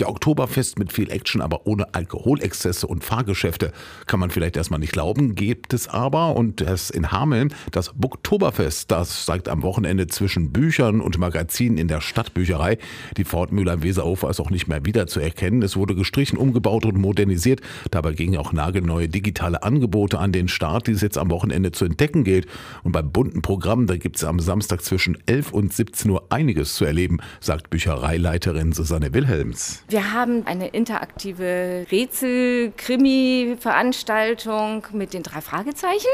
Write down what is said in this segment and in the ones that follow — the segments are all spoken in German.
Ja, Oktoberfest mit viel Action, aber ohne Alkoholexzesse und Fahrgeschäfte. Kann man vielleicht erstmal nicht glauben, gibt es aber. Und das in Hameln, das Buktoberfest, das zeigt am Wochenende zwischen Büchern und Magazinen in der Stadtbücherei. Die Fortmüller im Weserufer ist auch nicht mehr wiederzuerkennen. Es wurde gestrichen, umgebaut und modernisiert. Dabei gingen auch nagelneue digitale Angebote an den Start, die es jetzt am Wochenende zu entdecken gilt. Und beim bunten Programm, da gibt es am Samstag zwischen 11 und 17 Uhr einiges zu erleben, sagt Büchereileiterin Susanne Wilhelms. Wir haben eine interaktive Rätsel-Krimi-Veranstaltung mit den drei Fragezeichen.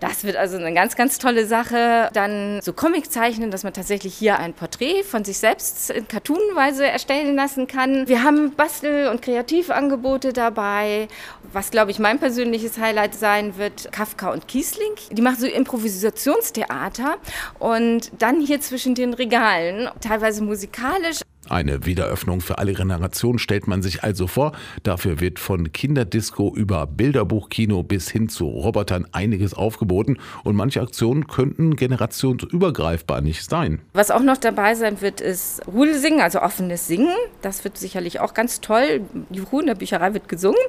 Das wird also eine ganz, ganz tolle Sache. Dann so Comic zeichnen, dass man tatsächlich hier ein Porträt von sich selbst in Cartoonweise erstellen lassen kann. Wir haben Bastel- und Kreativangebote dabei. Was, glaube ich, mein persönliches Highlight sein wird, Kafka und Kiesling. Die machen so Improvisationstheater und dann hier zwischen den Regalen, teilweise musikalisch, eine Wiederöffnung für alle Generationen stellt man sich also vor. Dafür wird von Kinderdisco über Bilderbuchkino bis hin zu Robotern einiges aufgeboten und manche Aktionen könnten generationsübergreifbar nicht sein. Was auch noch dabei sein wird, ist Rudelsingen, also offenes Singen. Das wird sicherlich auch ganz toll. Juhu, in der Bücherei wird gesungen.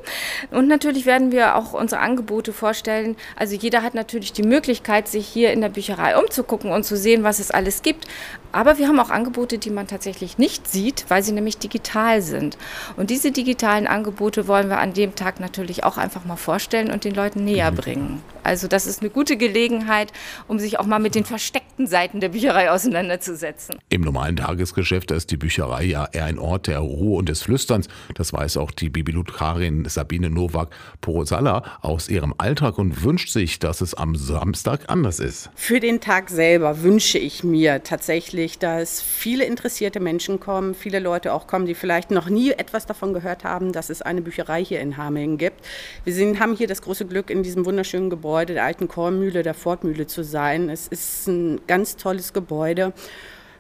Und natürlich werden wir auch unsere Angebote vorstellen. Also jeder hat natürlich die Möglichkeit, sich hier in der Bücherei umzugucken und zu sehen, was es alles gibt. Aber wir haben auch Angebote, die man tatsächlich nicht sieht, weil sie nämlich digital sind. Und diese digitalen Angebote wollen wir an dem Tag natürlich auch einfach mal vorstellen und den Leuten näher mhm. bringen. Also das ist eine gute Gelegenheit, um sich auch mal mit den versteckten Seiten der Bücherei auseinanderzusetzen. Im normalen Tagesgeschäft ist die Bücherei ja eher ein Ort der Ruhe und des Flüsterns. Das weiß auch die Bibliothekarin Sabine Nowak-Porosalla aus ihrem Alltag und wünscht sich, dass es am Samstag anders ist. Für den Tag selber wünsche ich mir tatsächlich, dass viele interessierte Menschen kommen, viele Leute auch kommen, die vielleicht noch nie etwas davon gehört haben, dass es eine Bücherei hier in Hameln gibt. Wir sind, haben hier das große Glück, in diesem wunderschönen Gebäude Gebäude der alten Kornmühle, der Fortmühle zu sein. Es ist ein ganz tolles Gebäude.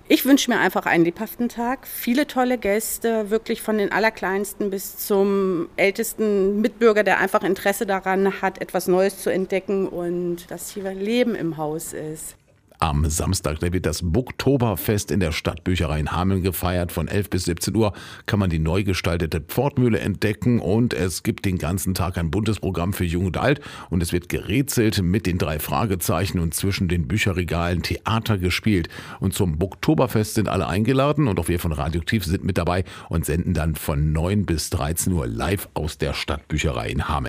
Ich wünsche mir einfach einen lebhaften Tag, viele tolle Gäste, wirklich von den Allerkleinsten bis zum ältesten Mitbürger, der einfach Interesse daran hat, etwas Neues zu entdecken und dass hier Leben im Haus ist. Am Samstag wird das Buktoberfest in der Stadtbücherei in Hameln gefeiert. Von 11 bis 17 Uhr kann man die neu gestaltete Pfortmühle entdecken und es gibt den ganzen Tag ein buntes Programm für Jung und Alt und es wird gerätselt mit den drei Fragezeichen und zwischen den Bücherregalen Theater gespielt. Und zum Buktoberfest sind alle eingeladen und auch wir von Radioaktiv sind mit dabei und senden dann von 9 bis 13 Uhr live aus der Stadtbücherei in Hameln.